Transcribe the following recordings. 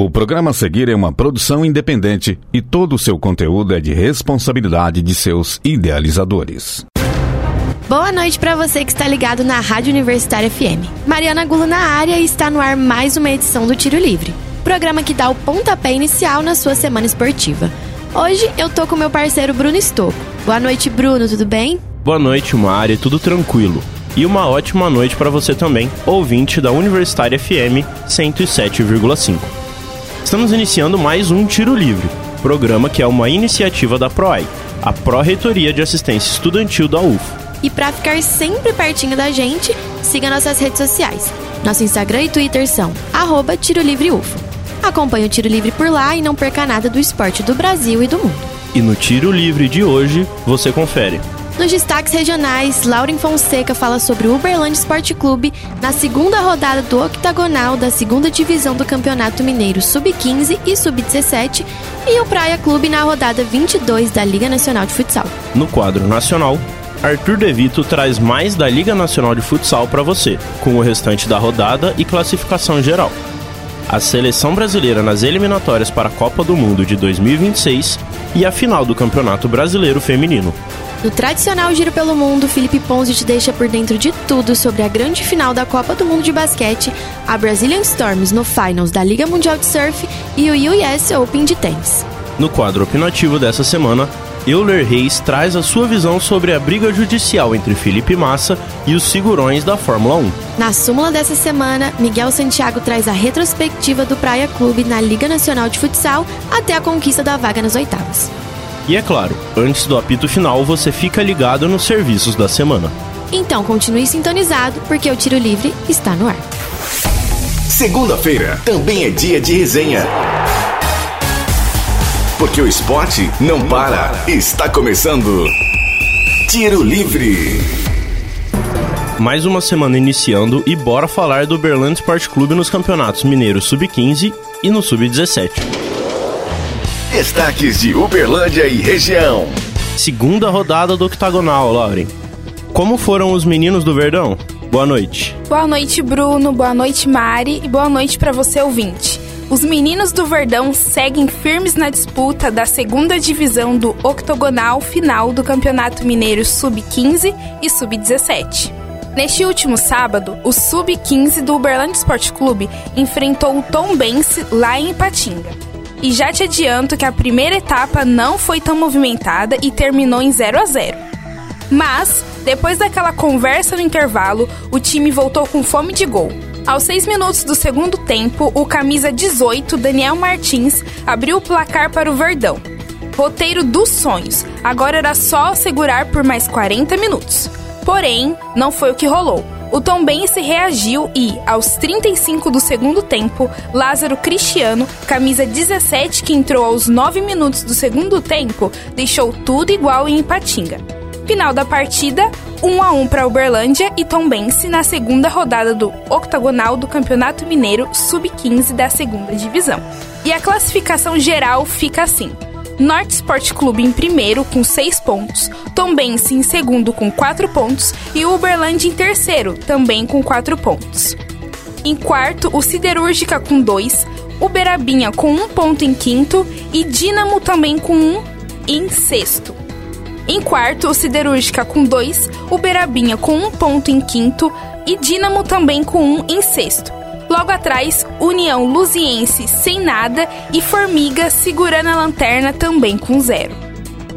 O programa a seguir é uma produção independente e todo o seu conteúdo é de responsabilidade de seus idealizadores. Boa noite para você que está ligado na Rádio Universitária FM. Mariana Gulo na área e está no ar mais uma edição do Tiro Livre, programa que dá o pontapé inicial na sua semana esportiva. Hoje eu tô com meu parceiro Bruno Estocco. Boa noite, Bruno, tudo bem? Boa noite, Mari, tudo tranquilo. E uma ótima noite para você também, ouvinte da Universitária FM 107,5. Estamos iniciando mais um Tiro Livre, programa que é uma iniciativa da PROAI, a Pró-Reitoria de Assistência Estudantil da UF. E para ficar sempre pertinho da gente, siga nossas redes sociais. Nosso Instagram e Twitter são arroba Tiro Livre UFO. Acompanhe o Tiro Livre por lá e não perca nada do esporte do Brasil e do mundo. E no Tiro Livre de hoje, você confere. Nos destaques regionais, Lauren Fonseca fala sobre o Uberlândia Esporte Clube na segunda rodada do octagonal da segunda divisão do Campeonato Mineiro Sub-15 e Sub-17 e o Praia Clube na rodada 22 da Liga Nacional de Futsal. No quadro nacional, Arthur Devito traz mais da Liga Nacional de Futsal para você, com o restante da rodada e classificação geral. A seleção brasileira nas eliminatórias para a Copa do Mundo de 2026 e a final do Campeonato Brasileiro Feminino. No tradicional Giro pelo Mundo, Felipe Ponzi te deixa por dentro de tudo sobre a grande final da Copa do Mundo de Basquete, a Brazilian Storms no Finals da Liga Mundial de Surf e o US Open de tênis. No quadro opinativo dessa semana, Euler Reis traz a sua visão sobre a briga judicial entre Felipe Massa e os figurões da Fórmula 1. Na súmula dessa semana, Miguel Santiago traz a retrospectiva do Praia Clube na Liga Nacional de Futsal até a conquista da vaga nas oitavas. E é claro, antes do apito final, você fica ligado nos serviços da semana. Então continue sintonizado, porque o Tiro Livre está no ar. Segunda-feira também é dia de resenha. Porque o esporte não para. Está começando. Tiro Livre. Mais uma semana iniciando e bora falar do Berlândia Esporte Clube nos campeonatos Mineiro Sub-15 e no Sub-17. Destaques de Uberlândia e região. Segunda rodada do octagonal, Lauren. Como foram os meninos do Verdão? Boa noite. Boa noite, Bruno. Boa noite, Mari. E boa noite para você, ouvinte. Os meninos do Verdão seguem firmes na disputa da segunda divisão do octogonal final do Campeonato Mineiro Sub-15 e Sub-17. Neste último sábado, o Sub-15 do Uberlândia Esporte Clube enfrentou o Tom Bense lá em Ipatinga. E já te adianto que a primeira etapa não foi tão movimentada e terminou em 0 a 0. Mas, depois daquela conversa no intervalo, o time voltou com fome de gol. Aos 6 minutos do segundo tempo, o camisa 18, Daniel Martins, abriu o placar para o Verdão. Roteiro dos sonhos. Agora era só segurar por mais 40 minutos. Porém, não foi o que rolou. O Tom Bense reagiu e, aos 35 do segundo tempo, Lázaro Cristiano, camisa 17 que entrou aos 9 minutos do segundo tempo, deixou tudo igual em Ipatinga. Final da partida, 1 a 1 para Uberlândia e Tom Bense na segunda rodada do octagonal do Campeonato Mineiro Sub-15 da segunda divisão. E a classificação geral fica assim: Norte Sport Clube em primeiro com 6 pontos, Tombense em segundo com 4 pontos e Uberlândia em terceiro, também com 4 pontos. Em quarto, o Siderúrgica com 2, Uberabinha com 1 um ponto em quinto e Dínamo também com 1 um em sexto. Em quarto, o Siderúrgica com 2, Uberabinha com 1 um ponto em quinto e Dínamo também com 1 em sexto. Logo atrás, União Luziense sem nada e Formiga segurando a lanterna também com zero.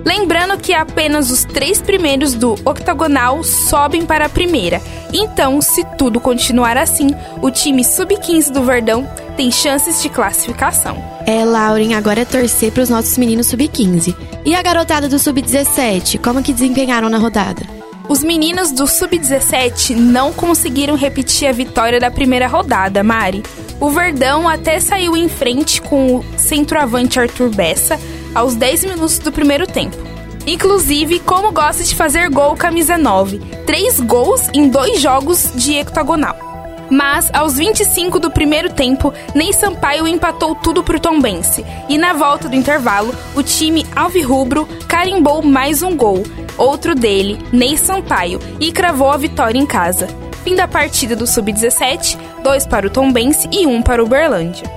Lembrando que apenas os três primeiros do octagonal sobem para a primeira. Então, se tudo continuar assim, o time sub-15 do Verdão tem chances de classificação. É, Lauren, agora é torcer para os nossos meninos sub-15. E a garotada do sub-17, como que desempenharam na rodada? Os meninos do Sub-17 não conseguiram repetir a vitória da primeira rodada, Mari. O Verdão até saiu em frente com o centroavante Arthur Bessa aos 10 minutos do primeiro tempo. Inclusive, como gosta de fazer gol camisa 9, três gols em dois jogos de hectagonal. Mas, aos 25 do primeiro tempo, Ney Sampaio empatou tudo pro Tombense. E na volta do intervalo, o time alvirrubro carimbou mais um gol, outro dele, Ney Sampaio, e cravou a vitória em casa. Fim da partida do Sub-17, dois para o Tombense e um para o Uberlândia.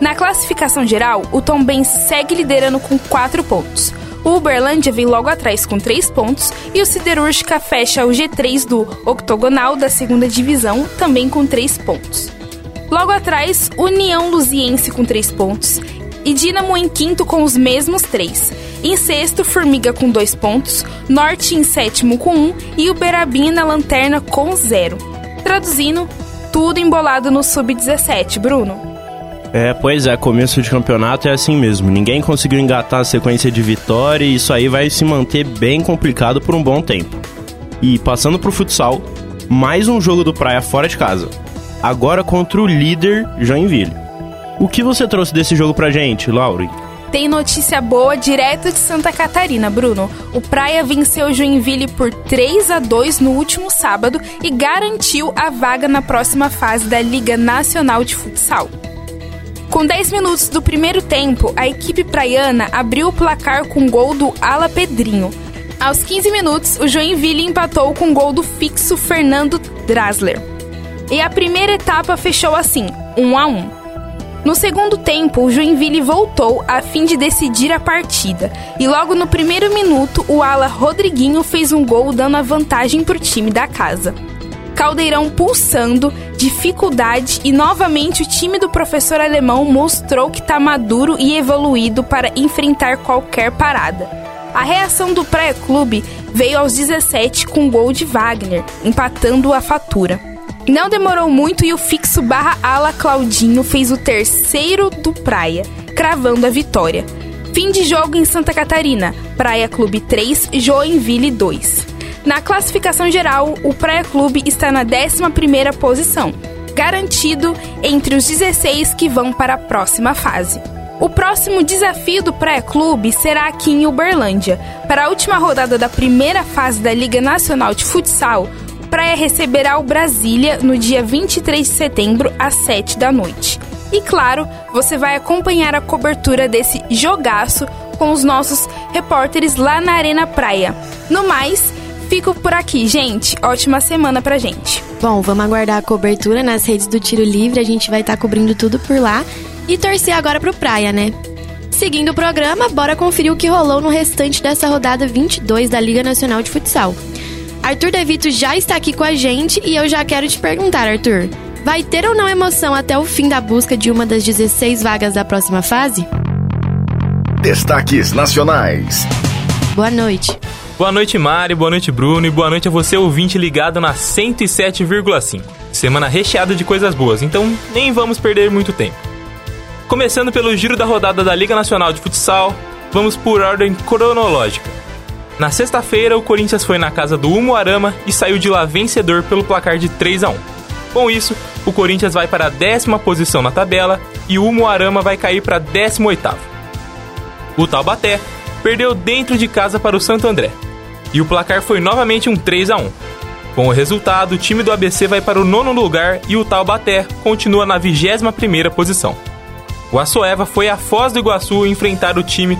Na classificação geral, o Tombense segue liderando com 4 pontos. O Uberlândia vem logo atrás com 3 pontos e o Siderúrgica fecha o G3 do octogonal da segunda divisão também com 3 pontos. Logo atrás, União Luziense com 3 pontos e Dínamo em quinto com os mesmos 3. Em sexto, Formiga com 2 pontos, Norte em sétimo com 1 um, e Uberabinha na lanterna com 0. Traduzindo, tudo embolado no sub-17, Bruno. É, pois é, começo de campeonato é assim mesmo. Ninguém conseguiu engatar a sequência de vitória e isso aí vai se manter bem complicado por um bom tempo. E passando pro futsal, mais um jogo do Praia fora de casa. Agora contra o líder Joinville. O que você trouxe desse jogo pra gente, Lauri? Tem notícia boa direto de Santa Catarina, Bruno. O Praia venceu Joinville por 3 a 2 no último sábado e garantiu a vaga na próxima fase da Liga Nacional de Futsal. Com 10 minutos do primeiro tempo, a equipe praiana abriu o placar com gol do Ala Pedrinho. Aos 15 minutos, o Joinville empatou com gol do fixo Fernando Drasler. E a primeira etapa fechou assim, 1 a 1. No segundo tempo, o Joinville voltou a fim de decidir a partida. E logo no primeiro minuto, o ala Rodriguinho fez um gol dando a vantagem para o time da casa. Caldeirão pulsando, dificuldade e novamente o time do professor alemão mostrou que está maduro e evoluído para enfrentar qualquer parada. A reação do Praia Clube veio aos 17 com gol de Wagner, empatando a fatura. Não demorou muito e o fixo barra ala Claudinho fez o terceiro do Praia, cravando a vitória. Fim de jogo em Santa Catarina, Praia Clube 3, Joinville 2. Na classificação geral, o Praia Clube está na 11ª posição, garantido entre os 16 que vão para a próxima fase. O próximo desafio do Praia Clube será aqui em Uberlândia. Para a última rodada da primeira fase da Liga Nacional de Futsal, o Praia receberá o Brasília no dia 23 de setembro, às 7 da noite. E claro, você vai acompanhar a cobertura desse jogaço com os nossos repórteres lá na Arena Praia. No mais, Fico por aqui, gente. Ótima semana pra gente. Bom, vamos aguardar a cobertura nas redes do Tiro Livre. A gente vai estar tá cobrindo tudo por lá. E torcer agora pro Praia, né? Seguindo o programa, bora conferir o que rolou no restante dessa rodada 22 da Liga Nacional de Futsal. Arthur Devito já está aqui com a gente e eu já quero te perguntar, Arthur. Vai ter ou não emoção até o fim da busca de uma das 16 vagas da próxima fase? Destaques Nacionais. Boa noite. Boa noite, Mari, boa noite, Bruno, e boa noite a você, ouvinte ligado na 107,5. Semana recheada de coisas boas, então nem vamos perder muito tempo. Começando pelo giro da rodada da Liga Nacional de Futsal, vamos por ordem cronológica. Na sexta-feira, o Corinthians foi na casa do Umuarama e saiu de lá vencedor pelo placar de 3 a 1. Com isso, o Corinthians vai para a décima posição na tabela e o Umuarama vai cair para 18º. O Taubaté perdeu dentro de casa para o Santo André, e o placar foi novamente um 3 a 1. Com o resultado, o time do ABC vai para o nono lugar e o Taubaté continua na 21ª posição. O Açoeva foi a Foz do Iguaçu enfrentar o time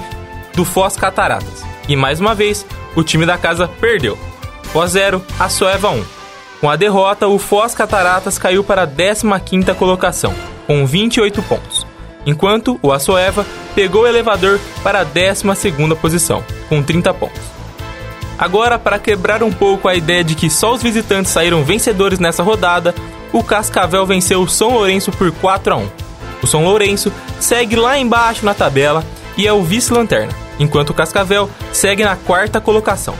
do Foz Cataratas. E mais uma vez, o time da casa perdeu. Foz 0, Açoeva 1. Com a derrota, o Foz Cataratas caiu para a 15ª colocação, com 28 pontos. Enquanto o Açoeva pegou o elevador para a 12ª posição, com 30 pontos. Agora, para quebrar um pouco a ideia de que só os visitantes saíram vencedores nessa rodada, o Cascavel venceu o São Lourenço por 4 a 1. O São Lourenço segue lá embaixo na tabela e é o vice-lanterna, enquanto o Cascavel segue na quarta colocação.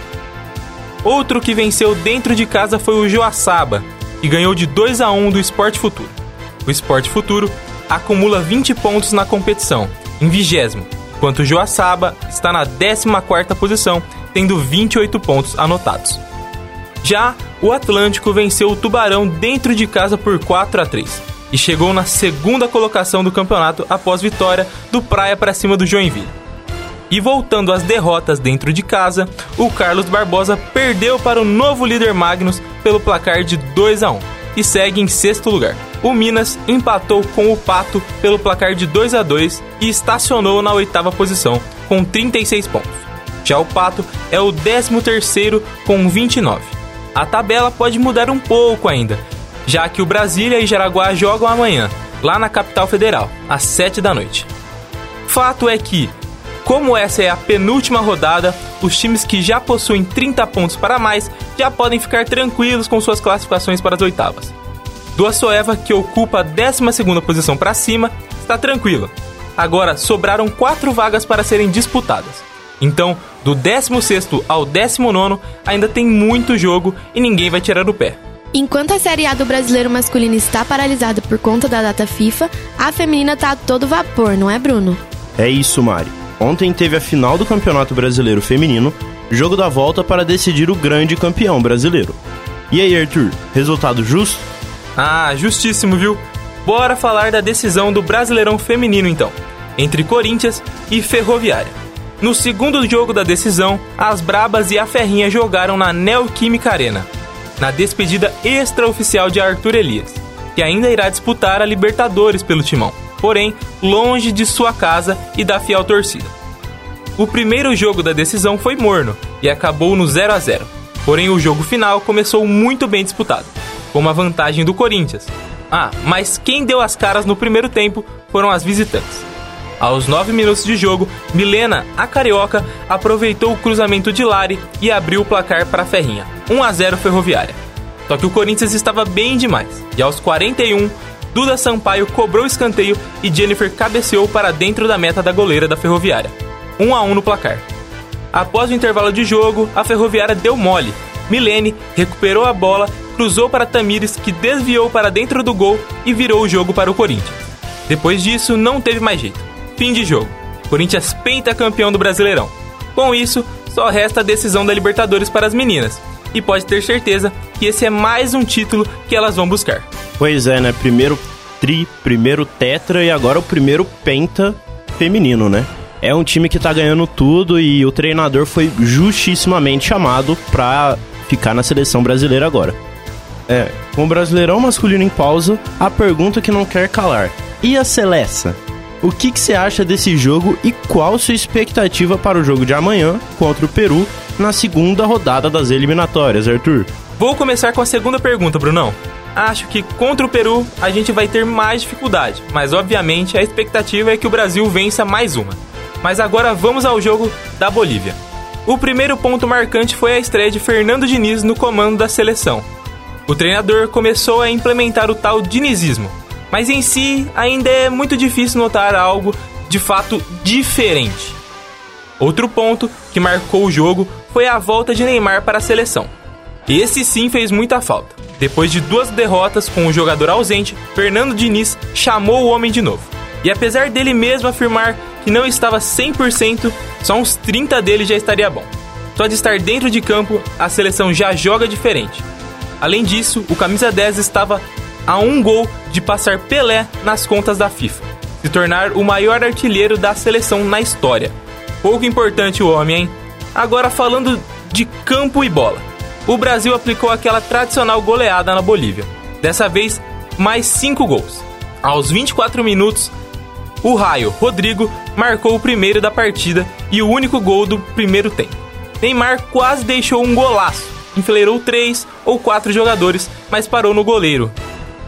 Outro que venceu dentro de casa foi o Joaçaba, que ganhou de 2 a 1 do Esporte Futuro. O Esporte Futuro acumula 20 pontos na competição, em vigésimo, enquanto Joaçaba está na 14ª posição tendo 28 pontos anotados. Já o Atlântico venceu o Tubarão dentro de casa por 4 a 3 e chegou na segunda colocação do campeonato após vitória do Praia para cima do Joinville. E voltando às derrotas dentro de casa, o Carlos Barbosa perdeu para o novo líder Magnus pelo placar de 2 a 1 e segue em sexto lugar. O Minas empatou com o Pato pelo placar de 2 a 2 e estacionou na oitava posição com 36 pontos. Já o Pato é o 13º com 29. A tabela pode mudar um pouco ainda, já que o Brasília e Jaraguá jogam amanhã, lá na capital federal, às 7 da noite. Fato é que, como essa é a penúltima rodada, os times que já possuem 30 pontos para mais já podem ficar tranquilos com suas classificações para as oitavas. Do Açoeva, que ocupa a 12 posição para cima, está tranquilo. Agora sobraram quatro vagas para serem disputadas. Então, do 16 ao 19 ainda tem muito jogo e ninguém vai tirar o pé. Enquanto a Série A do brasileiro masculino está paralisada por conta da data FIFA, a feminina está a todo vapor, não é, Bruno? É isso, Mari. Ontem teve a final do Campeonato Brasileiro Feminino, jogo da volta para decidir o grande campeão brasileiro. E aí, Arthur, resultado justo? Ah, justíssimo, viu? Bora falar da decisão do Brasileirão Feminino então, entre Corinthians e Ferroviária. No segundo jogo da decisão, as Brabas e a Ferrinha jogaram na Neoquímica Arena, na despedida extraoficial de Arthur Elias, que ainda irá disputar a Libertadores pelo timão, porém longe de sua casa e da fiel torcida. O primeiro jogo da decisão foi morno e acabou no 0 a 0. Porém, o jogo final começou muito bem disputado, com uma vantagem do Corinthians. Ah, mas quem deu as caras no primeiro tempo foram as visitantes. Aos 9 minutos de jogo, Milena, a carioca, aproveitou o cruzamento de Lari e abriu o placar para a Ferrinha, 1 a 0 Ferroviária. Só que o Corinthians estava bem demais, e aos 41, Duda Sampaio cobrou escanteio e Jennifer cabeceou para dentro da meta da goleira da Ferroviária, 1 a 1 no placar. Após o intervalo de jogo, a Ferroviária deu mole. Milene recuperou a bola, cruzou para Tamires, que desviou para dentro do gol e virou o jogo para o Corinthians. Depois disso, não teve mais jeito. Fim de jogo. Corinthians penta campeão do Brasileirão. Com isso, só resta a decisão da Libertadores para as meninas. E pode ter certeza que esse é mais um título que elas vão buscar. Pois é, né? Primeiro tri, primeiro tetra e agora o primeiro penta feminino, né? É um time que tá ganhando tudo e o treinador foi justíssimamente chamado pra ficar na seleção brasileira agora. É, com o Brasileirão masculino em pausa, a pergunta que não quer calar. E a Celessa? O que, que você acha desse jogo e qual sua expectativa para o jogo de amanhã contra o Peru na segunda rodada das eliminatórias, Arthur? Vou começar com a segunda pergunta, Brunão. Acho que contra o Peru a gente vai ter mais dificuldade, mas obviamente a expectativa é que o Brasil vença mais uma. Mas agora vamos ao jogo da Bolívia. O primeiro ponto marcante foi a estreia de Fernando Diniz no comando da seleção. O treinador começou a implementar o tal dinizismo, mas em si ainda é muito difícil notar algo de fato diferente. Outro ponto que marcou o jogo foi a volta de Neymar para a seleção. Esse sim fez muita falta. Depois de duas derrotas com o jogador ausente, Fernando Diniz chamou o homem de novo. E apesar dele mesmo afirmar que não estava 100%, só uns 30 dele já estaria bom. Só de estar dentro de campo, a seleção já joga diferente. Além disso, o camisa 10 estava a um gol de passar Pelé nas contas da FIFA, se tornar o maior artilheiro da seleção na história. Pouco importante o homem, hein? Agora falando de campo e bola. O Brasil aplicou aquela tradicional goleada na Bolívia. Dessa vez, mais 5 gols. Aos 24 minutos, o Raio Rodrigo marcou o primeiro da partida e o único gol do primeiro tempo. Neymar quase deixou um golaço, enfileirou três ou quatro jogadores, mas parou no goleiro,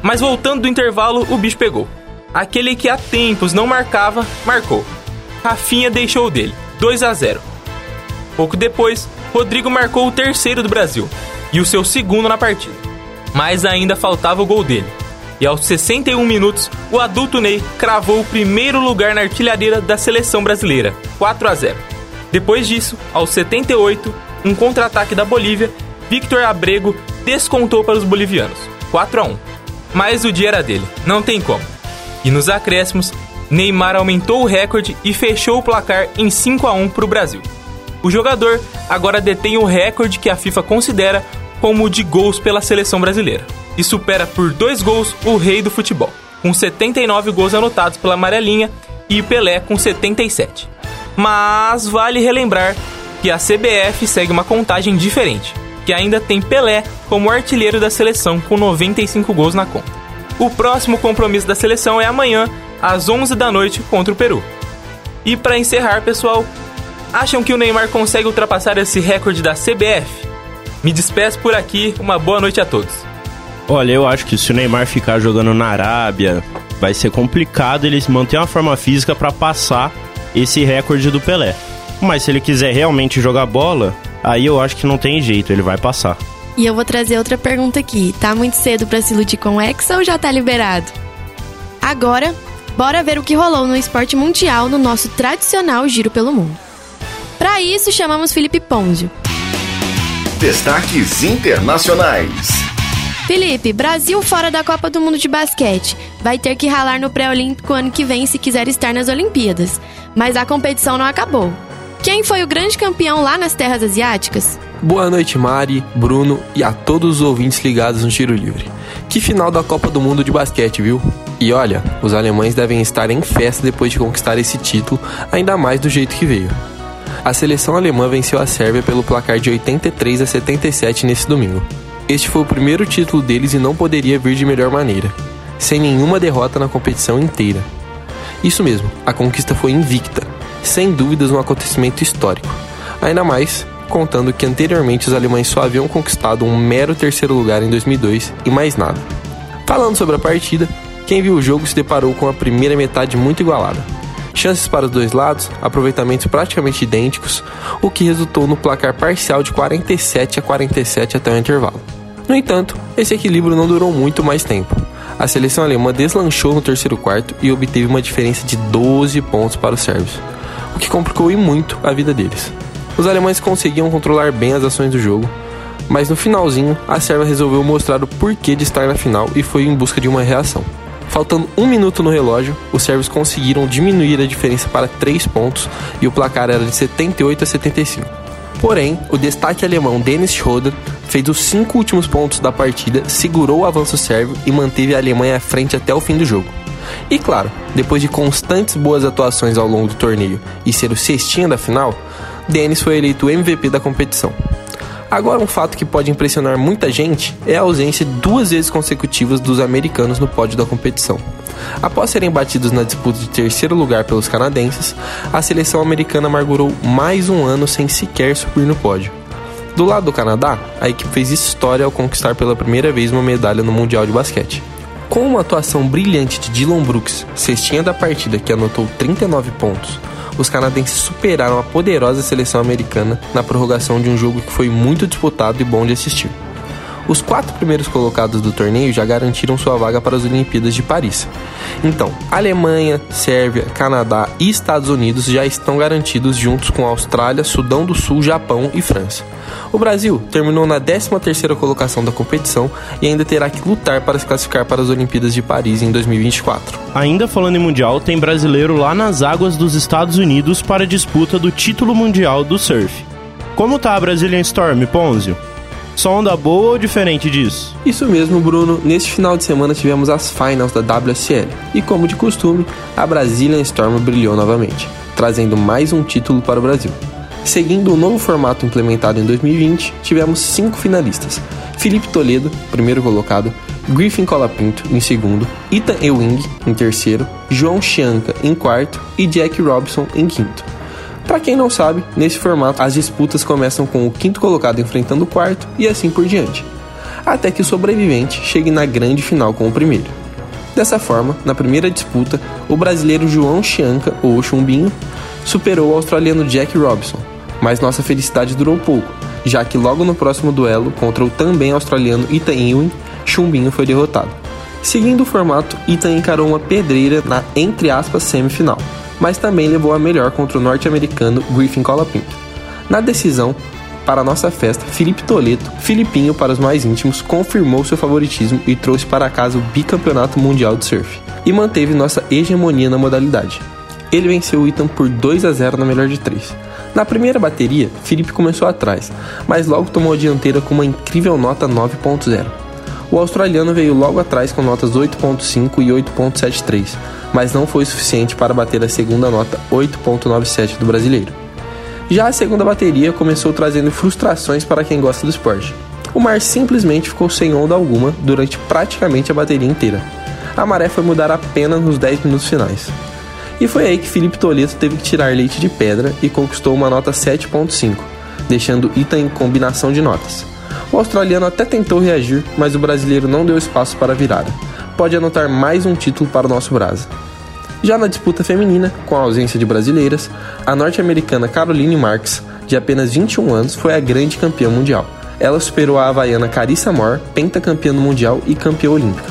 mas voltando do intervalo, o bicho pegou. Aquele que há tempos não marcava, marcou. Rafinha deixou dele, 2 a 0. Pouco depois, Rodrigo marcou o terceiro do Brasil e o seu segundo na partida. Mas ainda faltava o gol dele. E aos 61 minutos, o adulto Ney cravou o primeiro lugar na artilharia da seleção brasileira, 4 a 0. Depois disso, aos 78, um contra-ataque da Bolívia, Victor Abrego descontou para os bolivianos, 4 a 1 mas o dia era dele, não tem como. E nos acréscimos, Neymar aumentou o recorde e fechou o placar em 5 a 1 para o Brasil. O jogador agora detém o recorde que a FIFA considera como o de gols pela seleção brasileira e supera por dois gols o rei do futebol, com 79 gols anotados pela amarelinha e Pelé com 77. Mas vale relembrar que a CBF segue uma contagem diferente que ainda tem Pelé como artilheiro da seleção com 95 gols na conta. O próximo compromisso da seleção é amanhã, às 11 da noite, contra o Peru. E para encerrar, pessoal, acham que o Neymar consegue ultrapassar esse recorde da CBF? Me despeço por aqui, uma boa noite a todos. Olha, eu acho que se o Neymar ficar jogando na Arábia, vai ser complicado eles manter uma forma física para passar esse recorde do Pelé. Mas se ele quiser realmente jogar bola, aí eu acho que não tem jeito, ele vai passar. E eu vou trazer outra pergunta aqui. Tá muito cedo para se iludir com o Hexa ou já tá liberado? Agora, bora ver o que rolou no esporte mundial no nosso tradicional giro pelo mundo. Para isso, chamamos Felipe Ponzio. Destaques internacionais. Felipe, Brasil fora da Copa do Mundo de Basquete. Vai ter que ralar no pré-olímpico ano que vem se quiser estar nas Olimpíadas. Mas a competição não acabou. Quem foi o grande campeão lá nas terras asiáticas? Boa noite, Mari, Bruno e a todos os ouvintes ligados no Tiro Livre. Que final da Copa do Mundo de basquete, viu? E olha, os alemães devem estar em festa depois de conquistar esse título, ainda mais do jeito que veio. A seleção alemã venceu a Sérvia pelo placar de 83 a 77 nesse domingo. Este foi o primeiro título deles e não poderia vir de melhor maneira, sem nenhuma derrota na competição inteira. Isso mesmo, a conquista foi invicta, sem dúvidas um acontecimento histórico. Ainda mais contando que anteriormente os alemães só haviam conquistado um mero terceiro lugar em 2002 e mais nada. Falando sobre a partida, quem viu o jogo se deparou com a primeira metade muito igualada. Chances para os dois lados, aproveitamentos praticamente idênticos, o que resultou no placar parcial de 47 a 47 até o intervalo. No entanto, esse equilíbrio não durou muito mais tempo. A seleção alemã deslanchou no terceiro quarto e obteve uma diferença de 12 pontos para os sérvios, o que complicou e muito a vida deles. Os alemães conseguiam controlar bem as ações do jogo, mas no finalzinho a Sérvia resolveu mostrar o porquê de estar na final e foi em busca de uma reação. Faltando um minuto no relógio, os sérvios conseguiram diminuir a diferença para 3 pontos e o placar era de 78 a 75. Porém, o destaque alemão Dennis Schroeder fez os cinco últimos pontos da partida, segurou o avanço sérvio e manteve a Alemanha à frente até o fim do jogo. E claro, depois de constantes boas atuações ao longo do torneio e ser o cestinha da final, Dennis foi eleito MVP da competição. Agora, um fato que pode impressionar muita gente é a ausência duas vezes consecutivas dos americanos no pódio da competição. Após serem batidos na disputa de terceiro lugar pelos canadenses, a seleção americana amargurou mais um ano sem sequer subir no pódio. Do lado do Canadá, a equipe fez história ao conquistar pela primeira vez uma medalha no Mundial de Basquete. Com uma atuação brilhante de Dylan Brooks, cestinha da partida que anotou 39 pontos, os canadenses superaram a poderosa seleção americana na prorrogação de um jogo que foi muito disputado e bom de assistir. Os quatro primeiros colocados do torneio já garantiram sua vaga para as Olimpíadas de Paris. Então, Alemanha, Sérvia, Canadá e Estados Unidos já estão garantidos juntos com Austrália, Sudão do Sul, Japão e França. O Brasil terminou na 13ª colocação da competição e ainda terá que lutar para se classificar para as Olimpíadas de Paris em 2024. Ainda falando em mundial, tem brasileiro lá nas águas dos Estados Unidos para a disputa do título mundial do surf. Como tá a Brazilian Storm, Ponzio? Só onda boa ou diferente disso? Isso mesmo, Bruno. Neste final de semana tivemos as finals da WSL. E como de costume, a Brazilian Storm brilhou novamente, trazendo mais um título para o Brasil. Seguindo o novo formato implementado em 2020, tivemos cinco finalistas: Felipe Toledo, primeiro colocado, Griffin Colapinto em segundo, Ethan Ewing em terceiro, João Chianca em quarto e Jack Robson em quinto. Para quem não sabe, nesse formato as disputas começam com o quinto colocado enfrentando o quarto e assim por diante, até que o sobrevivente chegue na grande final com o primeiro. Dessa forma, na primeira disputa, o brasileiro João Chianca, ou Chumbinho, superou o australiano Jack Robson, mas nossa felicidade durou pouco, já que logo no próximo duelo contra o também australiano Ethan Ewing, Chumbinho foi derrotado. Seguindo o formato, Ethan encarou uma pedreira na entre aspas semifinal, mas também levou a melhor contra o norte-americano Griffin Colapinto. Na decisão, para nossa festa, Felipe Toledo, Filipinho para os mais íntimos, confirmou seu favoritismo e trouxe para casa o bicampeonato mundial de surf e manteve nossa hegemonia na modalidade. Ele venceu o Ethan por 2 a 0 na melhor de 3. Na primeira bateria, Felipe começou atrás, mas logo tomou a dianteira com uma incrível nota 9.0. O australiano veio logo atrás com notas 8.5 e 8.73, mas não foi suficiente para bater a segunda nota 8.97 do brasileiro. Já a segunda bateria começou trazendo frustrações para quem gosta do esporte. O mar simplesmente ficou sem onda alguma durante praticamente a bateria inteira. A maré foi mudar apenas nos 10 minutos finais. E foi aí que Felipe Toledo teve que tirar leite de pedra e conquistou uma nota 7.5, deixando Ita em combinação de notas. O australiano até tentou reagir, mas o brasileiro não deu espaço para a virada pode anotar mais um título para o nosso Brasa. Já na disputa feminina, com a ausência de brasileiras, a norte-americana Caroline Marks, de apenas 21 anos, foi a grande campeã mundial. Ela superou a havaiana Carissa Moore, pentacampeã mundial e campeã olímpica.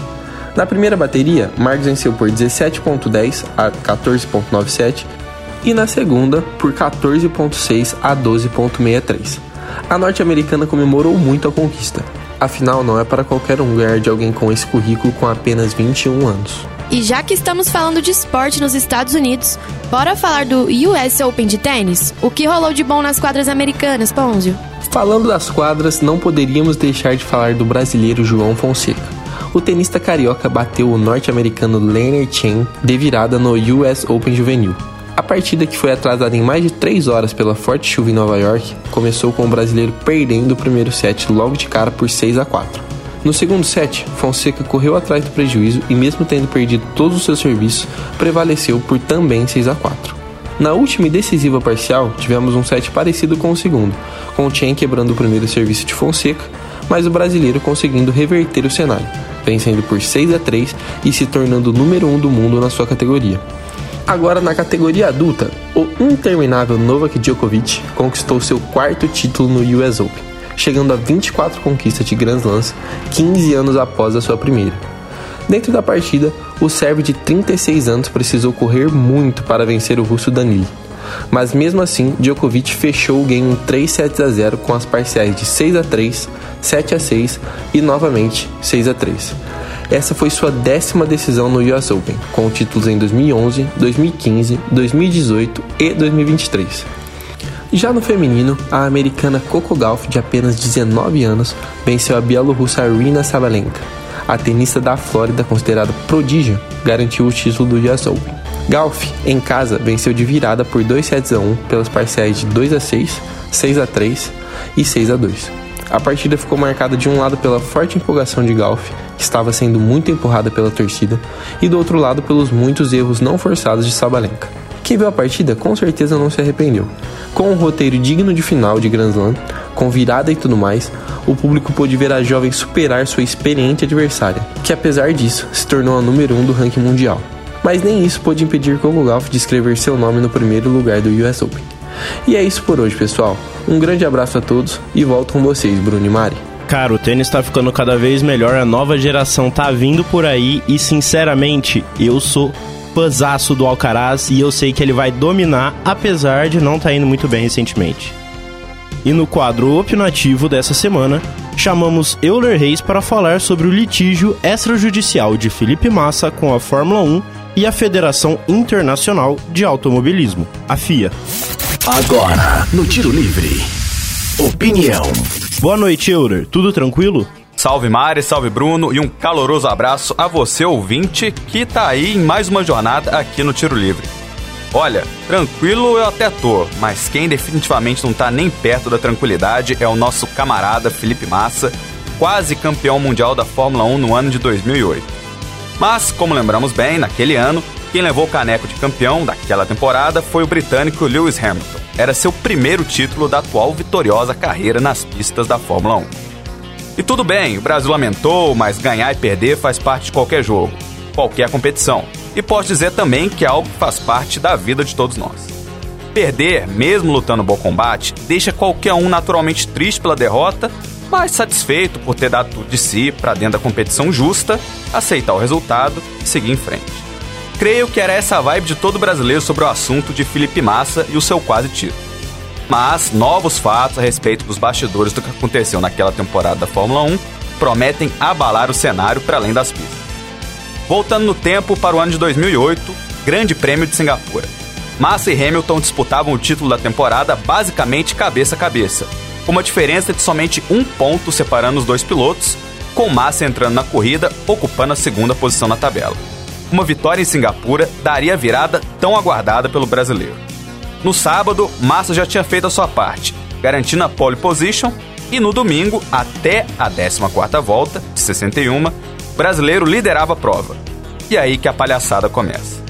Na primeira bateria, Marks venceu por 17.10 a 14.97 e na segunda por 14.6 a 12.63. A norte-americana comemorou muito a conquista. Afinal, não é para qualquer um ganhar de alguém com esse currículo com apenas 21 anos. E já que estamos falando de esporte nos Estados Unidos, bora falar do US Open de tênis? O que rolou de bom nas quadras americanas, Ponzio? Falando das quadras, não poderíamos deixar de falar do brasileiro João Fonseca. O tenista carioca bateu o norte-americano Leonard Chen de virada no US Open Juvenil. A partida, que foi atrasada em mais de 3 horas pela forte chuva em Nova York, começou com o brasileiro perdendo o primeiro set logo de cara por 6 a 4. No segundo set, Fonseca correu atrás do prejuízo e, mesmo tendo perdido todos os seus serviços, prevaleceu por também 6 a 4. Na última e decisiva parcial, tivemos um set parecido com o segundo, com o Chen quebrando o primeiro serviço de Fonseca, mas o brasileiro conseguindo reverter o cenário, vencendo por 6 a 3 e se tornando o número 1 um do mundo na sua categoria. Agora, na categoria adulta, o interminável Novak Djokovic conquistou seu quarto título no US Open, chegando a 24 conquistas de Grand Slams 15 anos após a sua primeira. Dentro da partida, o sérvio de 36 anos precisou correr muito para vencer o russo Danili. Mas mesmo assim, Djokovic fechou o game em 3 sets a 0 com as parciais de 6 a 3, 7 a 6 e novamente 6 a 3 essa foi sua décima decisão no US Open, com títulos em 2011, 2015, 2018 e 2023. Já no feminino, a americana Coco Gauff, de apenas 19 anos, venceu a bielorrussa Arina Sabalenka. A tenista da Flórida, considerada prodígio, garantiu o título do US Open. Gauff, em casa, venceu de virada por 2 sets a 1 pelas parciais de 2 a 6, 6 a 3 e 6 a 2. A partida ficou marcada de um lado pela forte empolgação de Golf, que estava sendo muito empurrada pela torcida, e do outro lado pelos muitos erros não forçados de Sabalenka. Quem viu a partida com certeza não se arrependeu. Com um roteiro digno de final de Grand Slam, com virada e tudo mais, o público pôde ver a jovem superar sua experiente adversária, que apesar disso se tornou a número 1 um do ranking mundial. Mas nem isso pôde impedir Coco Golf de escrever seu nome no primeiro lugar do US Open. E é isso por hoje, pessoal. Um grande abraço a todos e volto com vocês, Bruno e Mari. Cara, o tênis tá ficando cada vez melhor, a nova geração tá vindo por aí e, sinceramente, eu sou fãzaço do Alcaraz e eu sei que ele vai dominar, apesar de não tá indo muito bem recentemente. E no quadro opinativo dessa semana, chamamos Euler Reis para falar sobre o litígio extrajudicial de Felipe Massa com a Fórmula 1 e a Federação Internacional de Automobilismo, a FIA. Agora, no Tiro Livre. Opinião. Boa noite, Euler. Tudo tranquilo? Salve Mari, salve Bruno e um caloroso abraço a você, ouvinte, que tá aí em mais uma jornada aqui no Tiro Livre. Olha, tranquilo eu até tô, mas quem definitivamente não tá nem perto da tranquilidade é o nosso camarada Felipe Massa, quase campeão mundial da Fórmula 1 no ano de 2008. Mas, como lembramos bem, naquele ano, quem levou o caneco de campeão daquela temporada foi o britânico Lewis Hamilton. Era seu primeiro título da atual vitoriosa carreira nas pistas da Fórmula 1. E tudo bem, o Brasil lamentou, mas ganhar e perder faz parte de qualquer jogo, qualquer competição. E posso dizer também que é algo que faz parte da vida de todos nós. Perder, mesmo lutando bom combate, deixa qualquer um naturalmente triste pela derrota, mas satisfeito por ter dado tudo de si para dentro da competição justa, aceitar o resultado e seguir em frente. Creio que era essa vibe de todo brasileiro sobre o assunto de Felipe Massa e o seu quase título. Mas novos fatos a respeito dos bastidores do que aconteceu naquela temporada da Fórmula 1 prometem abalar o cenário para além das pistas. Voltando no tempo para o ano de 2008, Grande Prêmio de Singapura. Massa e Hamilton disputavam o título da temporada basicamente cabeça a cabeça, com uma diferença de somente um ponto separando os dois pilotos, com Massa entrando na corrida, ocupando a segunda posição na tabela uma vitória em Singapura daria a virada tão aguardada pelo brasileiro. No sábado, Massa já tinha feito a sua parte, garantindo a pole position, e no domingo, até a 14ª volta, de 61, o brasileiro liderava a prova. E aí que a palhaçada começa.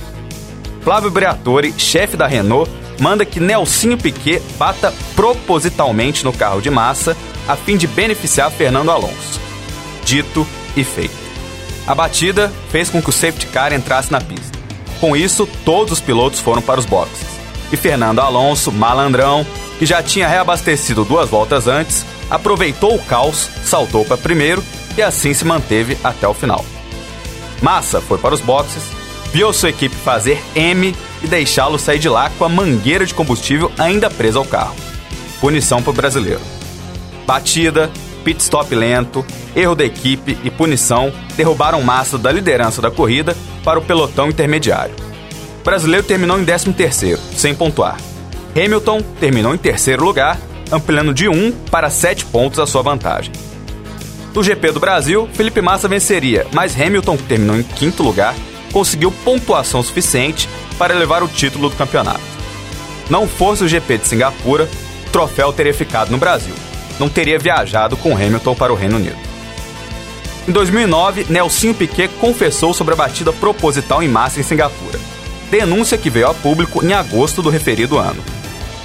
Flávio Briatore, chefe da Renault, manda que Nelsinho Piquet bata propositalmente no carro de Massa a fim de beneficiar Fernando Alonso. Dito e feito. A batida fez com que o safety car entrasse na pista. Com isso, todos os pilotos foram para os boxes. E Fernando Alonso, malandrão, que já tinha reabastecido duas voltas antes, aproveitou o caos, saltou para primeiro e assim se manteve até o final. Massa foi para os boxes, viu sua equipe fazer M e deixá-lo sair de lá com a mangueira de combustível ainda presa ao carro. Punição para o brasileiro. Batida, pit stop lento, erro da equipe e punição derrubaram Massa da liderança da corrida para o pelotão intermediário. O brasileiro terminou em 13º, sem pontuar. Hamilton terminou em terceiro lugar, ampliando de 1 para 7 pontos a sua vantagem. No GP do Brasil, Felipe Massa venceria, mas Hamilton, que terminou em quinto lugar, conseguiu pontuação suficiente para levar o título do campeonato. Não fosse o GP de Singapura, o troféu teria ficado no Brasil. Não teria viajado com Hamilton para o Reino Unido. Em 2009, Nelsinho Piquet confessou sobre a batida proposital em massa em Singapura. Denúncia que veio a público em agosto do referido ano.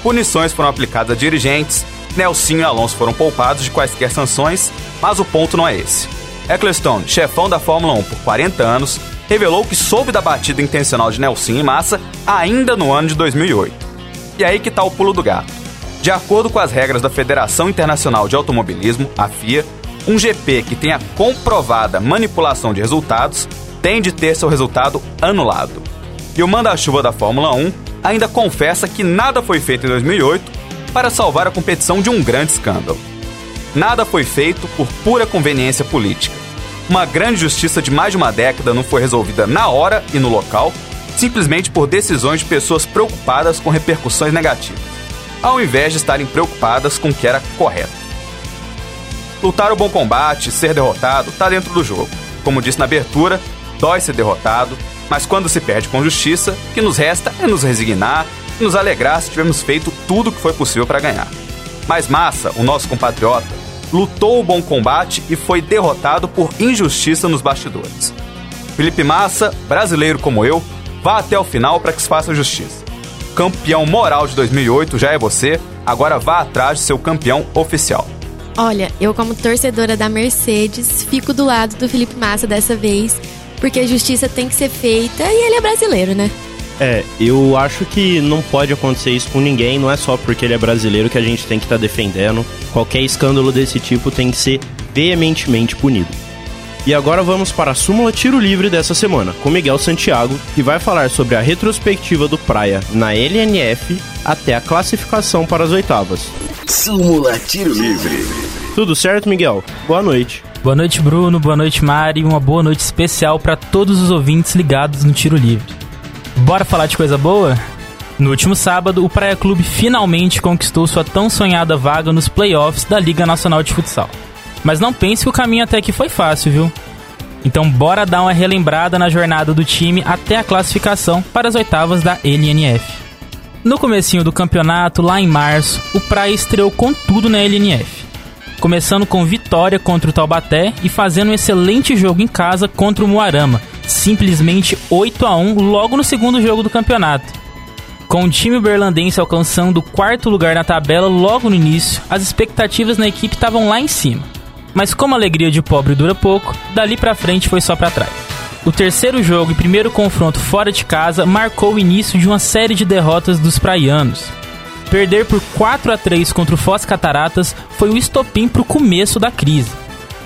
Punições foram aplicadas a dirigentes, Nelsinho e Alonso foram poupados de quaisquer sanções, mas o ponto não é esse. Ecclestone, chefão da Fórmula 1 por 40 anos, revelou que soube da batida intencional de Nelsinho em massa ainda no ano de 2008. E aí que tá o pulo do gato. De acordo com as regras da Federação Internacional de Automobilismo, a FIA, um GP que tenha comprovada manipulação de resultados tem de ter seu resultado anulado. E o manda-chuva da Fórmula 1 ainda confessa que nada foi feito em 2008 para salvar a competição de um grande escândalo. Nada foi feito por pura conveniência política. Uma grande justiça de mais de uma década não foi resolvida na hora e no local, simplesmente por decisões de pessoas preocupadas com repercussões negativas, ao invés de estarem preocupadas com o que era correto. Lutar o bom combate, ser derrotado, está dentro do jogo. Como disse na abertura, dói ser derrotado, mas quando se perde com justiça, o que nos resta é nos resignar e nos alegrar se tivermos feito tudo o que foi possível para ganhar. Mas Massa, o nosso compatriota, lutou o bom combate e foi derrotado por injustiça nos bastidores. Felipe Massa, brasileiro como eu, vá até o final para que se faça justiça. Campeão moral de 2008 já é você, agora vá atrás de seu campeão oficial. Olha, eu como torcedora da Mercedes, fico do lado do Felipe Massa dessa vez, porque a justiça tem que ser feita e ele é brasileiro, né? É, eu acho que não pode acontecer isso com ninguém, não é só porque ele é brasileiro que a gente tem que estar tá defendendo. Qualquer escândalo desse tipo tem que ser veementemente punido. E agora vamos para a súmula tiro livre dessa semana, com Miguel Santiago, que vai falar sobre a retrospectiva do Praia na LNF até a classificação para as oitavas. Súmula tiro livre. Tudo certo, Miguel? Boa noite. Boa noite, Bruno. Boa noite, Mari. Uma boa noite especial para todos os ouvintes ligados no Tiro Livre. Bora falar de coisa boa? No último sábado, o Praia Clube finalmente conquistou sua tão sonhada vaga nos playoffs da Liga Nacional de Futsal. Mas não pense que o caminho até aqui foi fácil, viu? Então bora dar uma relembrada na jornada do time até a classificação para as oitavas da LNF. No comecinho do campeonato, lá em março, o Praia estreou com tudo na LNF. Começando com vitória contra o Taubaté e fazendo um excelente jogo em casa contra o Moarama, simplesmente 8 a 1 logo no segundo jogo do campeonato. Com o time berlandense alcançando o quarto lugar na tabela logo no início, as expectativas na equipe estavam lá em cima mas como a alegria de pobre dura pouco, dali pra frente foi só para trás. O terceiro jogo e primeiro confronto fora de casa marcou o início de uma série de derrotas dos praianos. Perder por 4 a 3 contra o Foz Cataratas foi o estopim para o começo da crise.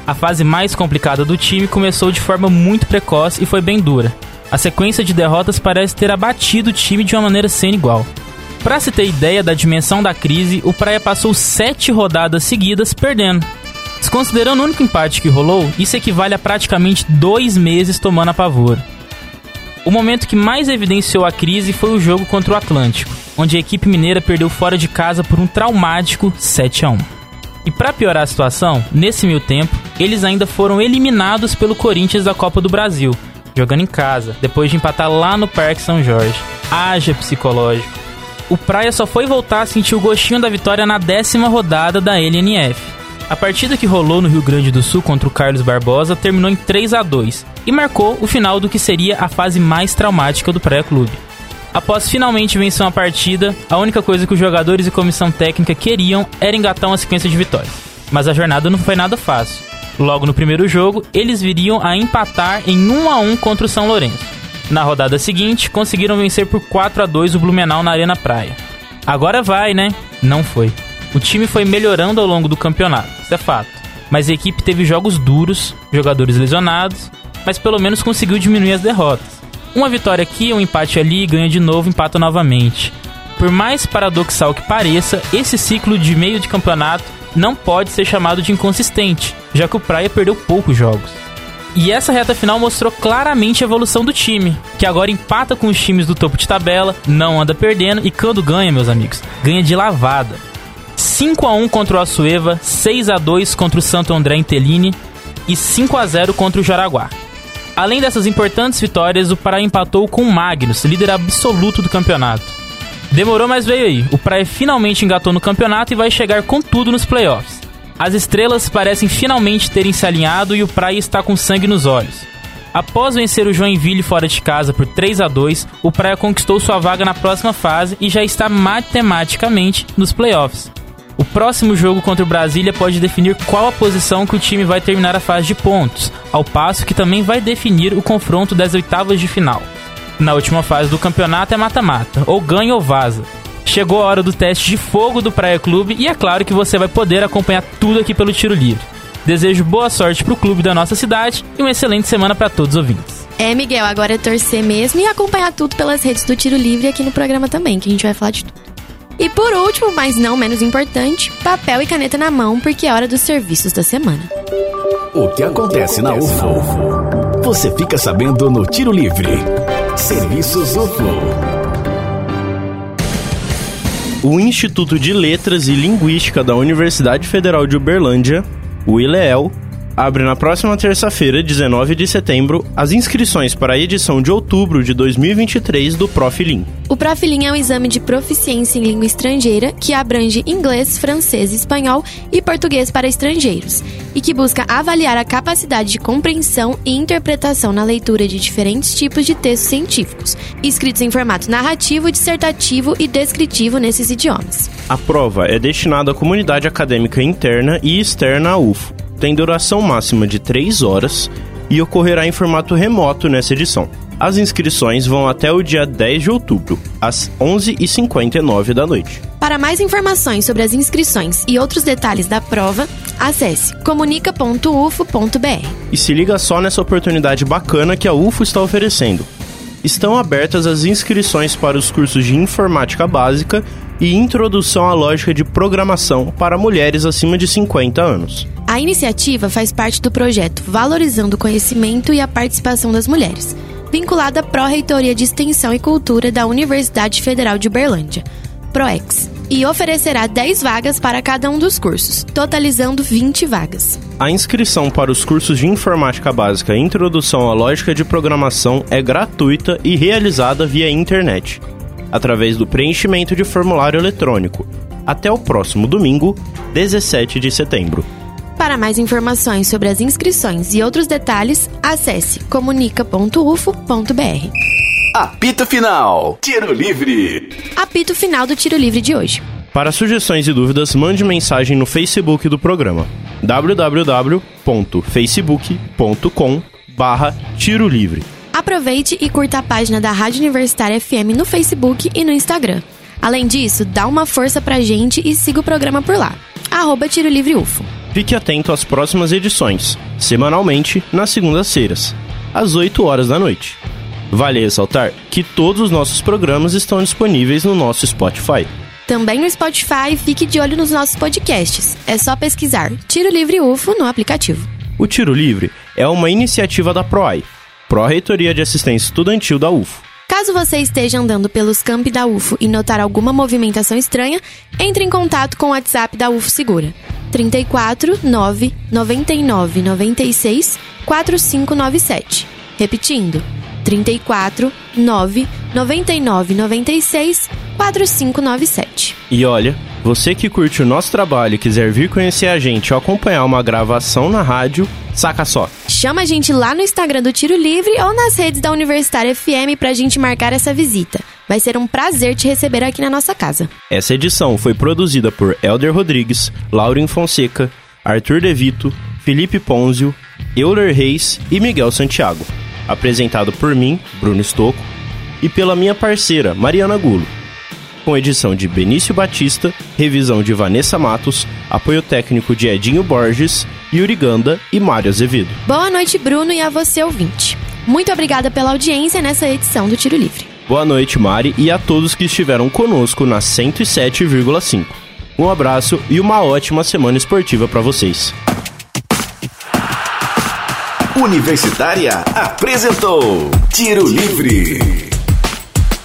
A fase mais complicada do time começou de forma muito precoce e foi bem dura. A sequência de derrotas parece ter abatido o time de uma maneira sem igual. Para se ter ideia da dimensão da crise, o Praia passou sete rodadas seguidas perdendo, Desconsiderando o único empate que rolou, isso equivale a praticamente dois meses tomando a pavor. O momento que mais evidenciou a crise foi o jogo contra o Atlântico, onde a equipe mineira perdeu fora de casa por um traumático 7 a 1. E para piorar a situação, nesse meio tempo, eles ainda foram eliminados pelo Corinthians da Copa do Brasil, jogando em casa, depois de empatar lá no Parque São Jorge. Haja psicológico. O Praia só foi voltar a sentir o gostinho da vitória na décima rodada da LNF, a partida que rolou no Rio Grande do Sul contra o Carlos Barbosa terminou em 3 a 2 e marcou o final do que seria a fase mais traumática do pré-clube. Após finalmente vencer uma partida, a única coisa que os jogadores e comissão técnica queriam era engatar uma sequência de vitórias. Mas a jornada não foi nada fácil. Logo no primeiro jogo, eles viriam a empatar em 1 a 1 contra o São Lourenço. Na rodada seguinte, conseguiram vencer por 4 a 2 o Blumenau na Arena Praia. Agora vai, né? Não foi. O time foi melhorando ao longo do campeonato, isso é fato. Mas a equipe teve jogos duros, jogadores lesionados, mas pelo menos conseguiu diminuir as derrotas. Uma vitória aqui, um empate ali, ganha de novo, empata novamente. Por mais paradoxal que pareça, esse ciclo de meio de campeonato não pode ser chamado de inconsistente, já que o Praia perdeu poucos jogos. E essa reta final mostrou claramente a evolução do time, que agora empata com os times do topo de tabela, não anda perdendo e quando ganha, meus amigos, ganha de lavada. 5 a 1 contra o Açueva, 6 a 2 contra o Santo André Intelini e 5 a 0 contra o Jaraguá. Além dessas importantes vitórias, o Praia empatou com o Magnus, líder absoluto do campeonato. Demorou, mas veio aí. O Praia finalmente engatou no campeonato e vai chegar com tudo nos playoffs. As estrelas parecem finalmente terem se alinhado e o Praia está com sangue nos olhos. Após vencer o Joinville fora de casa por 3 a 2, o Praia conquistou sua vaga na próxima fase e já está matematicamente nos playoffs. O próximo jogo contra o Brasília pode definir qual a posição que o time vai terminar a fase de pontos, ao passo que também vai definir o confronto das oitavas de final. Na última fase do campeonato é mata-mata, ou ganha ou vaza. Chegou a hora do teste de fogo do Praia Clube e é claro que você vai poder acompanhar tudo aqui pelo Tiro Livre. Desejo boa sorte pro clube da nossa cidade e uma excelente semana para todos os ouvintes. É, Miguel, agora é torcer mesmo e acompanhar tudo pelas redes do Tiro Livre aqui no programa também, que a gente vai falar de tudo. E por último, mas não menos importante, papel e caneta na mão, porque é hora dos serviços da semana. O que acontece na UFO? Você fica sabendo no Tiro Livre. Serviços UFO. O Instituto de Letras e Linguística da Universidade Federal de Uberlândia, o ILEEL, abre na próxima terça-feira, 19 de setembro, as inscrições para a edição de outubro de 2023 do Profilim. O Profilim é um exame de proficiência em língua estrangeira que abrange inglês, francês, espanhol e português para estrangeiros e que busca avaliar a capacidade de compreensão e interpretação na leitura de diferentes tipos de textos científicos, escritos em formato narrativo, dissertativo e descritivo nesses idiomas. A prova é destinada à comunidade acadêmica interna e externa à UFO tem duração máxima de 3 horas e ocorrerá em formato remoto nessa edição. As inscrições vão até o dia 10 de outubro, às 11h59 da noite. Para mais informações sobre as inscrições e outros detalhes da prova, acesse comunica.ufo.br. E se liga só nessa oportunidade bacana que a UFO está oferecendo. Estão abertas as inscrições para os cursos de Informática Básica e Introdução à Lógica de Programação para mulheres acima de 50 anos. A iniciativa faz parte do projeto Valorizando o Conhecimento e a Participação das Mulheres, vinculada à Pró-Reitoria de Extensão e Cultura da Universidade Federal de Uberlândia, PROEX, e oferecerá 10 vagas para cada um dos cursos, totalizando 20 vagas. A inscrição para os cursos de Informática Básica e Introdução à Lógica de Programação é gratuita e realizada via internet, através do preenchimento de formulário eletrônico, até o próximo domingo, 17 de setembro. Para mais informações sobre as inscrições e outros detalhes, acesse comunica.ufo.br. Apito Final. Tiro Livre. Apito final do Tiro Livre de hoje. Para sugestões e dúvidas, mande mensagem no Facebook do programa www.facebook.com barra Tiro Livre. Aproveite e curta a página da Rádio Universitária FM no Facebook e no Instagram. Além disso, dá uma força pra gente e siga o programa por lá. Arroba Tiro Livre UFO. Fique atento às próximas edições, semanalmente, nas segundas-feiras, às 8 horas da noite. Vale ressaltar que todos os nossos programas estão disponíveis no nosso Spotify. Também no Spotify, fique de olho nos nossos podcasts. É só pesquisar Tiro Livre UFO no aplicativo. O Tiro Livre é uma iniciativa da PROAI, Pró-Reitoria de Assistência Estudantil da UFO. Caso você esteja andando pelos campi da UFO e notar alguma movimentação estranha, entre em contato com o WhatsApp da UFO Segura. 34 9 99 96 4597. Repetindo. 34 9 99 96 4597. E olha, você que curte o nosso trabalho e quiser vir conhecer a gente ou acompanhar uma gravação na rádio, saca só. Chama a gente lá no Instagram do Tiro Livre ou nas redes da Universitária FM pra gente marcar essa visita. Vai ser um prazer te receber aqui na nossa casa. Essa edição foi produzida por Elder Rodrigues, Lauren Fonseca, Arthur De Vito, Felipe Ponzio, Euler Reis e Miguel Santiago. Apresentado por mim, Bruno Stocco, e pela minha parceira, Mariana Gulo. Com edição de Benício Batista, revisão de Vanessa Matos, apoio técnico de Edinho Borges, Yuri Ganda e Mário Azevedo. Boa noite, Bruno, e a você, ouvinte. Muito obrigada pela audiência nessa edição do Tiro Livre. Boa noite, Mari, e a todos que estiveram conosco na 107,5. Um abraço e uma ótima semana esportiva para vocês. Universitária apresentou Tiro Livre.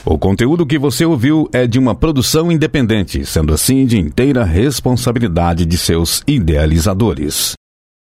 O conteúdo que você ouviu é de uma produção independente, sendo assim de inteira responsabilidade de seus idealizadores.